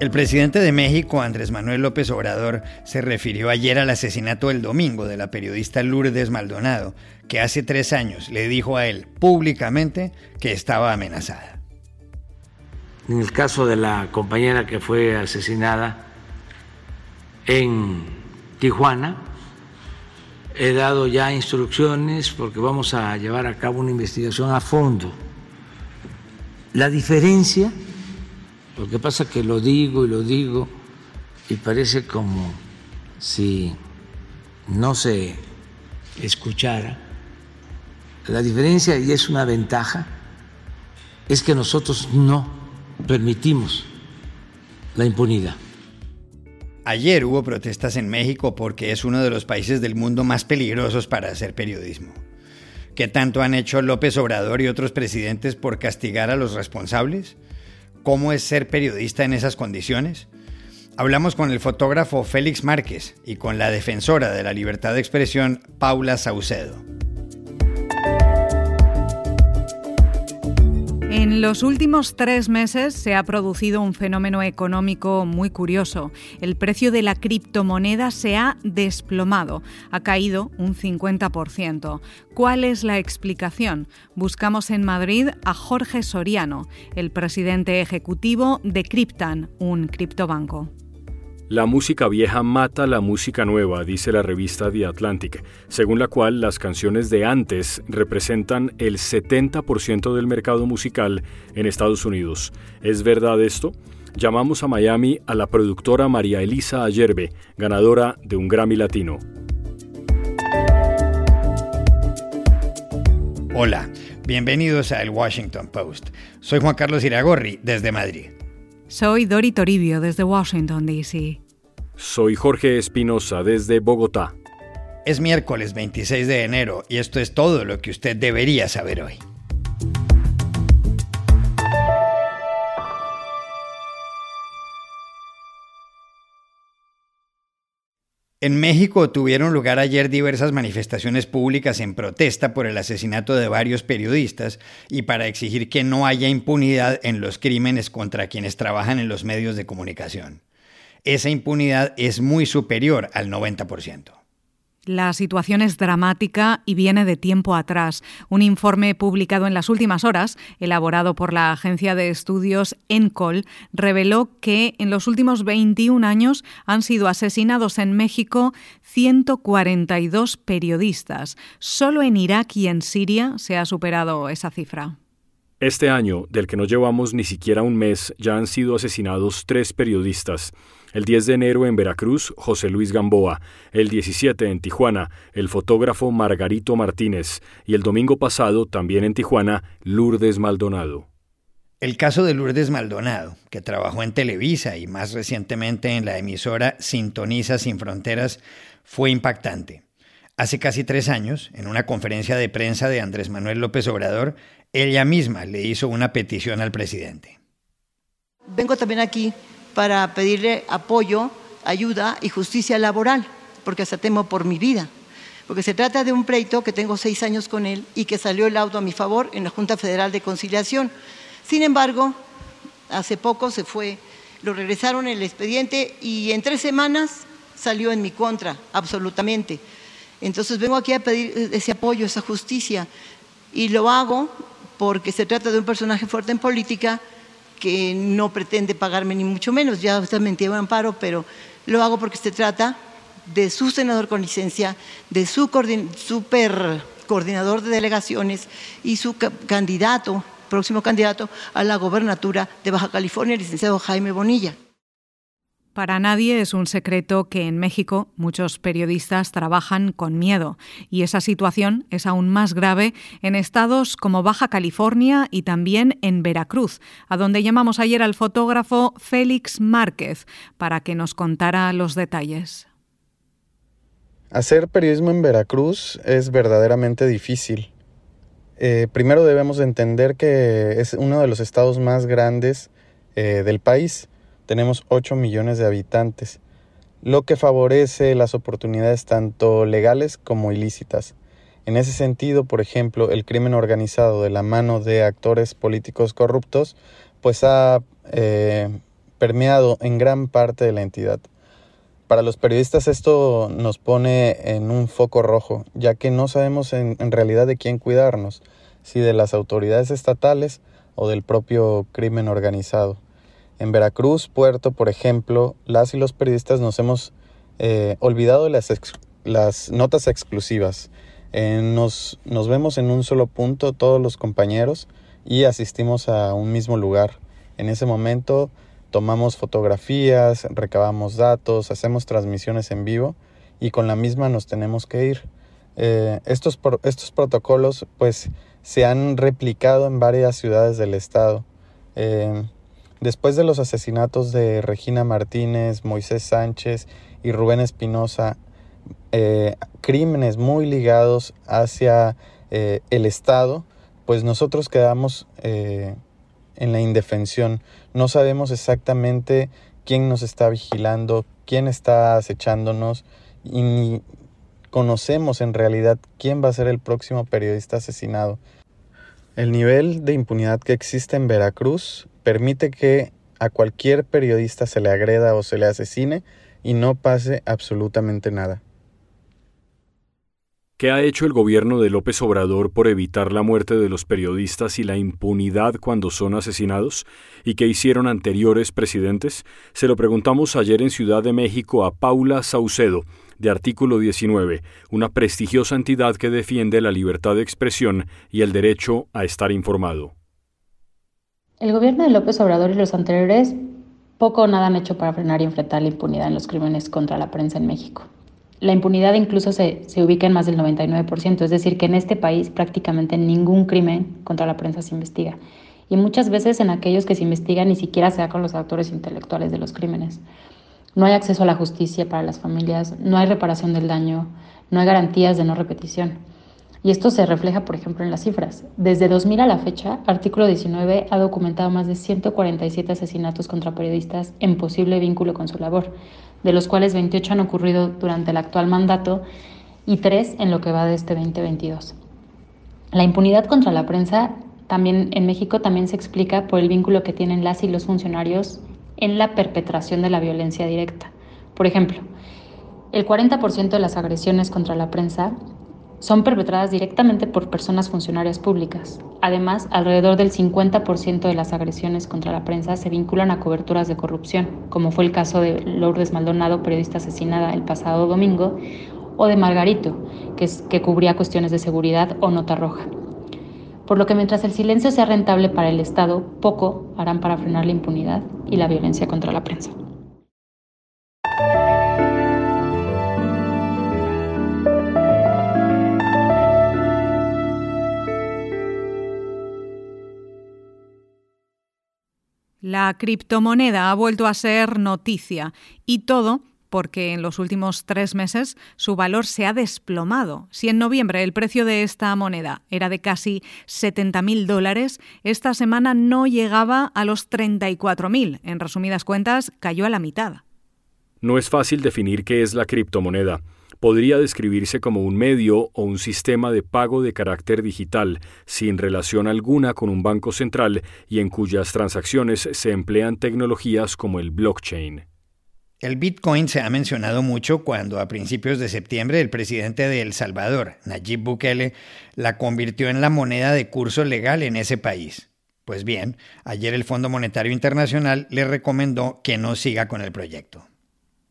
El presidente de México, Andrés Manuel López Obrador, se refirió ayer al asesinato del domingo de la periodista Lourdes Maldonado, que hace tres años le dijo a él públicamente que estaba amenazada. En el caso de la compañera que fue asesinada en Tijuana, he dado ya instrucciones porque vamos a llevar a cabo una investigación a fondo. La diferencia lo que pasa es que lo digo y lo digo y parece como si no se escuchara. La diferencia, y es una ventaja, es que nosotros no permitimos la impunidad. Ayer hubo protestas en México porque es uno de los países del mundo más peligrosos para hacer periodismo. ¿Qué tanto han hecho López Obrador y otros presidentes por castigar a los responsables? Cómo es ser periodista en esas condiciones? Hablamos con el fotógrafo Félix Márquez y con la defensora de la libertad de expresión Paula Saucedo. En los últimos tres meses se ha producido un fenómeno económico muy curioso. El precio de la criptomoneda se ha desplomado, ha caído un 50%. ¿Cuál es la explicación? Buscamos en Madrid a Jorge Soriano, el presidente ejecutivo de Cryptan, un criptobanco. La música vieja mata la música nueva, dice la revista The Atlantic, según la cual las canciones de antes representan el 70% del mercado musical en Estados Unidos. ¿Es verdad esto? Llamamos a Miami a la productora María Elisa Ayerbe, ganadora de un Grammy Latino. Hola, bienvenidos a El Washington Post. Soy Juan Carlos Iragorri, desde Madrid. Soy Dori Toribio desde Washington, D.C. Soy Jorge Espinosa desde Bogotá. Es miércoles 26 de enero y esto es todo lo que usted debería saber hoy. En México tuvieron lugar ayer diversas manifestaciones públicas en protesta por el asesinato de varios periodistas y para exigir que no haya impunidad en los crímenes contra quienes trabajan en los medios de comunicación. Esa impunidad es muy superior al 90%. La situación es dramática y viene de tiempo atrás. Un informe publicado en las últimas horas, elaborado por la agencia de estudios ENCOL, reveló que en los últimos 21 años han sido asesinados en México 142 periodistas. Solo en Irak y en Siria se ha superado esa cifra. Este año, del que no llevamos ni siquiera un mes, ya han sido asesinados tres periodistas. El 10 de enero en Veracruz, José Luis Gamboa. El 17 en Tijuana, el fotógrafo Margarito Martínez. Y el domingo pasado, también en Tijuana, Lourdes Maldonado. El caso de Lourdes Maldonado, que trabajó en Televisa y más recientemente en la emisora Sintoniza Sin Fronteras, fue impactante. Hace casi tres años, en una conferencia de prensa de Andrés Manuel López Obrador, ella misma le hizo una petición al presidente. Vengo también aquí para pedirle apoyo, ayuda y justicia laboral, porque hasta temo por mi vida. Porque se trata de un pleito que tengo seis años con él y que salió el auto a mi favor en la Junta Federal de Conciliación. Sin embargo, hace poco se fue, lo regresaron el expediente y en tres semanas salió en mi contra, absolutamente. Entonces vengo aquí a pedir ese apoyo, esa justicia, y lo hago porque se trata de un personaje fuerte en política que no pretende pagarme ni mucho menos, ya me entiende amparo, pero lo hago porque se trata de su senador con licencia, de su super coordinador de delegaciones y su candidato, próximo candidato a la gobernatura de Baja California, el licenciado Jaime Bonilla. Para nadie es un secreto que en México muchos periodistas trabajan con miedo y esa situación es aún más grave en estados como Baja California y también en Veracruz, a donde llamamos ayer al fotógrafo Félix Márquez para que nos contara los detalles. Hacer periodismo en Veracruz es verdaderamente difícil. Eh, primero debemos entender que es uno de los estados más grandes eh, del país tenemos 8 millones de habitantes, lo que favorece las oportunidades tanto legales como ilícitas. En ese sentido, por ejemplo, el crimen organizado de la mano de actores políticos corruptos, pues ha eh, permeado en gran parte de la entidad. Para los periodistas esto nos pone en un foco rojo, ya que no sabemos en, realidad de quién cuidarnos, si de las autoridades estatales o del propio crimen organizado. En Veracruz, Puerto, por ejemplo, las y los periodistas nos hemos eh, olvidado las, las notas exclusivas. Nos, nos vemos en un solo punto todos los compañeros y asistimos a un mismo lugar. En ese momento tomamos fotografías, recabamos datos, hacemos transmisiones en vivo y con la misma nos tenemos que ir. Eh, estos, estos protocolos pues se han replicado en varias ciudades del estado. Eh, después de los asesinatos de Regina Martínez, Moisés Sánchez y Rubén Espinosa, eh, crímenes muy ligados hacia el Estado, pues nosotros quedamos en la indefensión. No sabemos exactamente quién nos está vigilando, quién está acechándonos y ni conocemos en realidad quién va a ser el próximo periodista asesinado. El nivel de impunidad que existe en Veracruz permite que a cualquier periodista se le agreda o se le asesine y no pase absolutamente nada. ¿Qué ha hecho el gobierno de López Obrador por evitar la muerte de los periodistas y la impunidad cuando son asesinados? ¿Y qué hicieron anteriores presidentes? Se lo preguntamos ayer en Ciudad de México a Paula Saucedo, de Artículo 19, una prestigiosa entidad que defiende la libertad de expresión y el derecho a estar informado. El gobierno de López Obrador y los anteriores poco o nada han hecho para frenar y enfrentar la impunidad en los crímenes contra la prensa en México la impunidad incluso se, ubica en más del 99%, es decir, que en este país prácticamente ningún crimen contra la prensa se investiga. Y muchas veces en aquellos que se investigan ni siquiera se da con los autores intelectuales de los crímenes. No hay acceso a la justicia para las familias, no hay reparación del daño, no hay garantías de no repetición. Y esto se refleja, por ejemplo, en las cifras. Desde 2000 a la fecha, Artículo 19 ha documentado más de 147 asesinatos contra periodistas en posible vínculo con su labor, de los cuales 28 han ocurrido durante el actual mandato y 3 en lo que va de este 2022. La impunidad contra la prensa también en México también se explica por el vínculo que tienen las y los funcionarios en la perpetración de la violencia directa. Por ejemplo, el 40% de las agresiones contra la prensa son perpetradas directamente por personas funcionarias públicas. Además, alrededor del 50% de las agresiones contra la prensa se vinculan a coberturas de corrupción, como fue el caso de Lourdes Maldonado, periodista asesinada el pasado domingo, o de Margarito, que, cubría cuestiones de seguridad o nota roja. Por lo que mientras el silencio sea rentable para el Estado, poco harán para frenar la impunidad y la violencia contra la prensa. La criptomoneda ha vuelto a ser noticia y todo porque en los últimos tres meses su valor se ha desplomado. Si en noviembre el precio de esta moneda era de casi 70.000 dólares, esta semana no llegaba a los 34.000. En resumidas cuentas, cayó a la mitad. No es fácil definir qué es la criptomoneda podría describirse como un medio o un sistema de pago de carácter digital, sin relación alguna con un banco central y en cuyas transacciones se emplean tecnologías como el blockchain. El Bitcoin se ha mencionado mucho cuando a principios de septiembre el presidente de El Salvador, Nayib Bukele, la convirtió en la moneda de curso legal en ese país. Pues bien, ayer el Fondo Monetario Internacional le recomendó que no siga con el proyecto.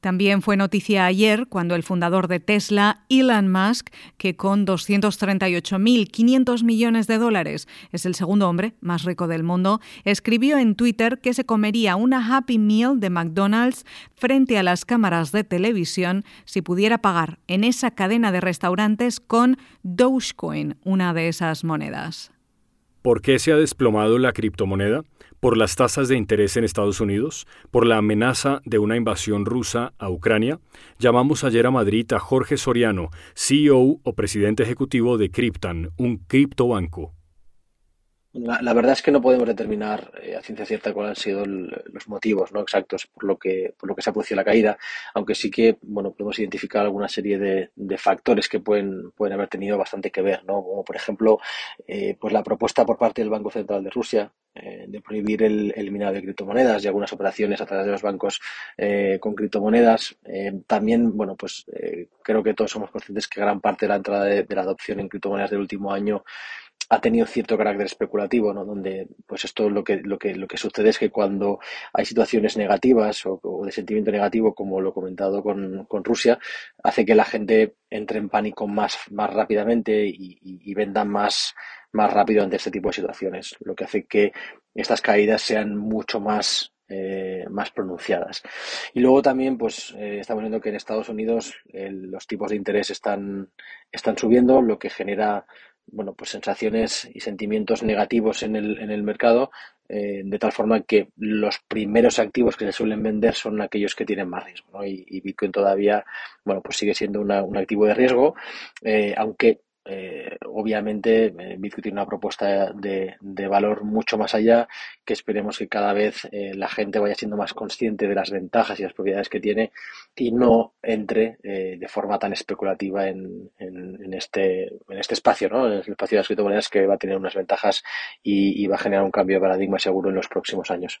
También fue noticia ayer cuando el fundador de Tesla, Elon Musk, que con 238.500 millones de dólares es el segundo hombre más rico del mundo, escribió en Twitter que se comería una Happy Meal de McDonald's frente a las cámaras de televisión si pudiera pagar en esa cadena de restaurantes con Dogecoin, una de esas monedas. ¿Por qué se ha desplomado la criptomoneda? por las tasas de interés en Estados Unidos, por la amenaza de una invasión rusa a Ucrania, llamamos ayer a Madrid a Jorge Soriano, CEO o presidente ejecutivo de Cryptan, un criptobanco. La, verdad es que no podemos determinar eh, a ciencia cierta cuáles han sido los motivos no exactos por lo que por lo que se ha producido la caída, aunque sí que bueno podemos identificar alguna serie de, de factores que pueden pueden haber tenido bastante que ver, no como por ejemplo eh, pues la propuesta por parte del Banco Central de Rusia eh, de prohibir el, el, minado de criptomonedas y algunas operaciones a través de los bancos eh, con criptomonedas. También, bueno, pues creo que todos somos conscientes que gran parte de la entrada de, la adopción en criptomonedas del último año ha tenido cierto carácter especulativo, ¿no? Donde, pues esto lo que, lo que, lo que sucede es que cuando hay situaciones negativas o, de sentimiento negativo, como lo he comentado con, con, Rusia, hace que la gente entre en pánico más, más rápidamente y, y, venda más, más rápido ante este tipo de situaciones, lo que hace que estas caídas sean mucho más eh, más pronunciadas. Y luego también, pues, eh, estamos viendo que en Estados Unidos los tipos de interés están, están subiendo, lo que genera, bueno, pues sensaciones y sentimientos negativos en el, en el mercado, eh, de tal forma que los primeros activos que se suelen vender son aquellos que tienen más riesgo, ¿no? y, Bitcoin todavía, bueno, pues sigue siendo un activo de riesgo, aunque eh, obviamente eh, Bitcoin tiene una propuesta de, valor mucho más allá que esperemos que cada vez eh, la gente vaya siendo más consciente de las ventajas y las propiedades que tiene y no entre de forma tan especulativa en, este, en este espacio, ¿no? en el espacio de las criptomonedas que va a tener unas ventajas y va a generar un cambio de paradigma seguro en los próximos años.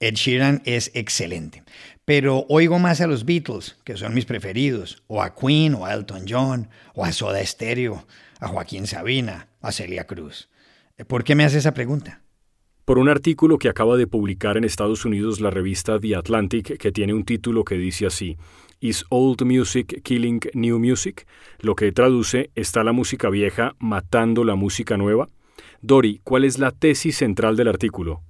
Ed Sheeran es excelente. Pero oigo más a los Beatles, que son mis preferidos, o a Queen, o a Elton John, o a Soda Stereo, a Joaquín Sabina, a Celia Cruz. ¿Por qué me hace esa pregunta? Por un artículo que acaba de publicar en Estados Unidos la revista The Atlantic, que tiene un título que dice así: Is Old Music Killing New Music? Lo que traduce: ¿Está la música vieja matando la música nueva? Dori, ¿cuál es la tesis central del artículo?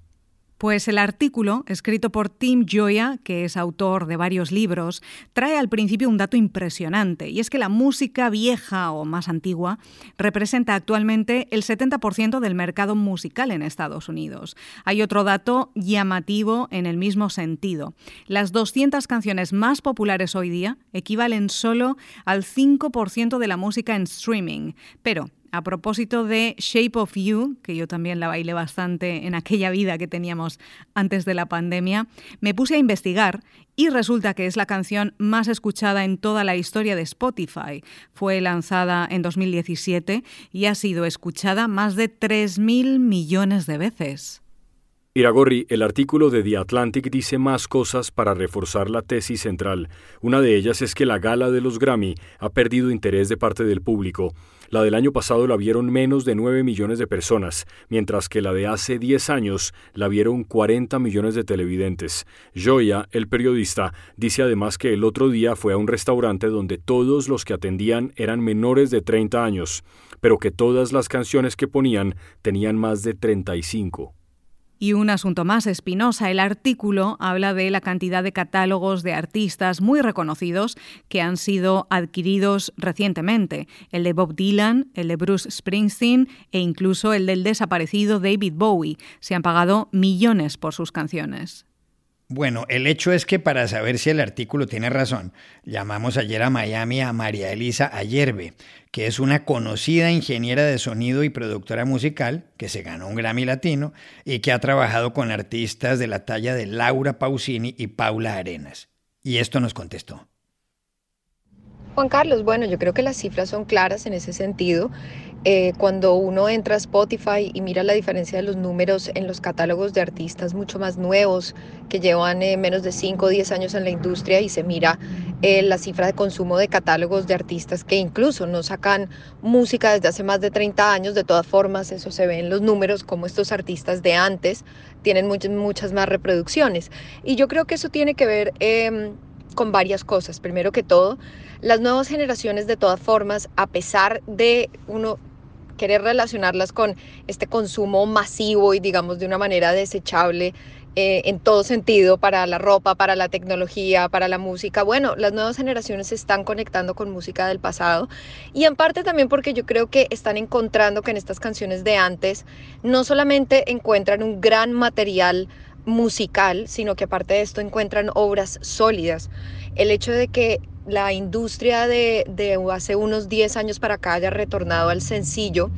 Pues el artículo, escrito por Tim Joya, que es autor de varios libros, trae al principio un dato impresionante, y es que la música vieja o más antigua representa actualmente el 70% del mercado musical en Estados Unidos. Hay otro dato llamativo en el mismo sentido. Las 200 canciones más populares hoy día equivalen solo al 5% de la música en streaming, pero a propósito de Shape of You, que yo también la bailé bastante en aquella vida que teníamos antes de la pandemia, me puse a investigar y resulta que es la canción más escuchada en toda la historia de Spotify. Fue lanzada en 2017 y ha sido escuchada más de 3.000 millones de veces. Iragorri, el artículo de The Atlantic dice más cosas para reforzar la tesis central. Una de ellas es que la gala de los Grammy ha perdido interés de parte del público. La del año pasado la vieron menos de 9 millones de personas, mientras que la de hace 10 años la vieron 40 millones de televidentes. Joya, el periodista, dice además que el otro día fue a un restaurante donde todos los que atendían eran menores de 30 años, pero que todas las canciones que ponían tenían más de 35. Y un asunto más espinosa, el artículo habla de la cantidad de catálogos de artistas muy reconocidos que han sido adquiridos recientemente, el de Bob Dylan, el de Bruce Springsteen e incluso el del desaparecido David Bowie. Se han pagado millones por sus canciones. Bueno, el hecho es que para saber si el artículo tiene razón, llamamos ayer a Miami a María Elisa Ayerbe, que es una conocida ingeniera de sonido y productora musical, que se ganó un Grammy Latino y que ha trabajado con artistas de la talla de Laura Pausini y Paula Arenas. Y esto nos contestó. Juan Carlos, bueno, yo creo que las cifras son claras en ese sentido. Eh, cuando uno entra a Spotify y mira la diferencia de los números en los catálogos de artistas mucho más nuevos que llevan eh, menos de 5 o 10 años en la industria y se mira eh, la cifra de consumo de catálogos de artistas que incluso no sacan música desde hace más de 30 años, de todas formas eso se ve en los números como estos artistas de antes tienen muchas, muchas más reproducciones. Y yo creo que eso tiene que ver em, con varias cosas. Primero que todo, las nuevas generaciones de todas formas, a pesar de uno querer relacionarlas con este consumo masivo y digamos de una manera desechable eh, en todo sentido, para la ropa, para la tecnología, para la música. Bueno, las nuevas generaciones se están conectando con música del pasado y en parte también porque yo creo que están encontrando que en estas canciones de antes no solamente encuentran un gran material musical, sino que aparte de esto encuentran obras sólidas. El hecho de que la industria de, de hace unos 10 años para acá haya retornado al sencillo,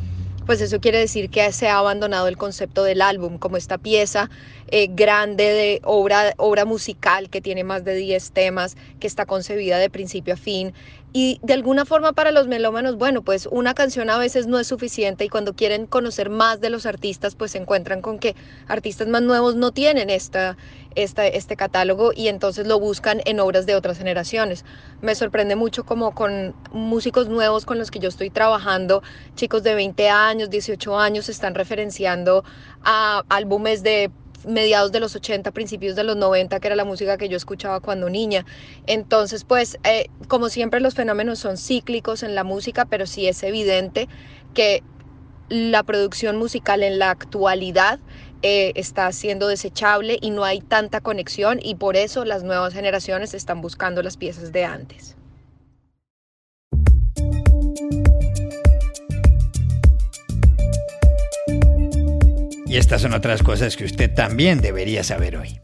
pues eso quiere decir que se ha abandonado el concepto del álbum como esta pieza eh, grande de obra, obra musical que tiene más de 10 temas, que está concebida de principio a fin. Y de alguna forma para los melómanos, bueno, pues una canción a veces no es suficiente y cuando quieren conocer más de los artistas, pues se encuentran con que artistas más nuevos no tienen esta, esta, este catálogo y entonces lo buscan en obras de otras generaciones. Me sorprende mucho como con músicos nuevos con los que yo estoy trabajando, chicos de 20 años, 18 años, están referenciando a álbumes de mediados de los 80, principios de los 90, que era la música que yo escuchaba cuando niña. Entonces, pues, eh, como siempre los fenómenos son cíclicos en la música, pero sí es evidente que la producción musical en la actualidad eh, está siendo desechable y no hay tanta conexión y por eso las nuevas generaciones están buscando las piezas de antes. Y estas son otras cosas que usted también debería saber hoy.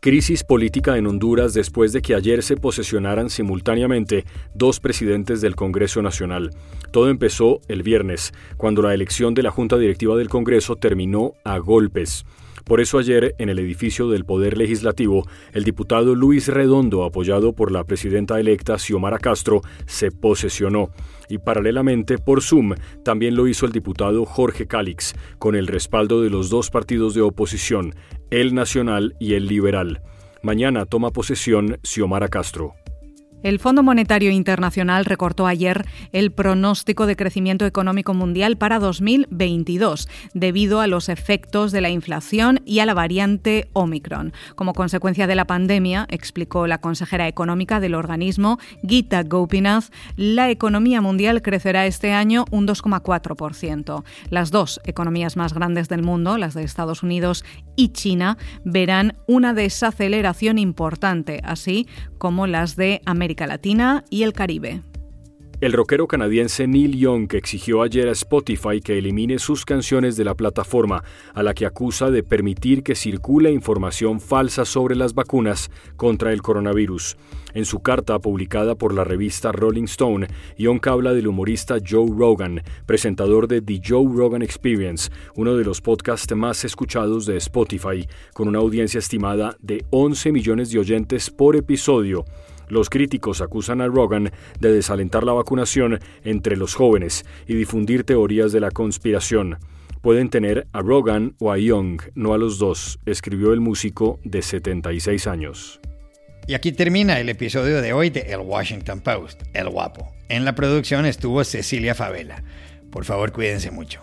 Crisis política en Honduras después de que ayer se posesionaran simultáneamente dos presidentes del Congreso Nacional. Todo empezó el viernes, cuando la elección de la Junta Directiva del Congreso terminó a golpes. Por eso ayer, en el edificio del Poder Legislativo, el diputado Luis Redondo, apoyado por la presidenta electa Xiomara Castro, se posesionó. Y paralelamente, por Zoom, también lo hizo el diputado Jorge Calix, con el respaldo de los dos partidos de oposición, el Nacional y el Liberal. Mañana toma posesión Xiomara Castro. El Fondo Monetario Internacional recortó ayer el pronóstico de crecimiento económico mundial para 2022 debido a los efectos de la inflación y a la variante Omicron. Como consecuencia de la pandemia, explicó la consejera económica del organismo, Gita Gopinath, la economía mundial crecerá este año un 2,4%. Las dos economías más grandes del mundo, las de Estados Unidos y China, verán una desaceleración importante, así como las de América Latina y el Caribe. El rockero canadiense Neil Young exigió ayer a Spotify que elimine sus canciones de la plataforma, a la que acusa de permitir que circule información falsa sobre las vacunas contra el coronavirus. En su carta publicada por la revista Rolling Stone, Young habla del humorista Joe Rogan, presentador de The Joe Rogan Experience, uno de los podcasts más escuchados de Spotify, con una audiencia estimada de 11 millones de oyentes por episodio. Los críticos acusan a Rogan de desalentar la vacunación entre los jóvenes y difundir teorías de la conspiración. Pueden tener a Rogan o a Young, no a los dos, escribió el músico de 76 años. Y aquí termina el episodio de hoy de El Washington Post, El Guapo. En la producción estuvo Cecilia Favela. Por favor, cuídense mucho.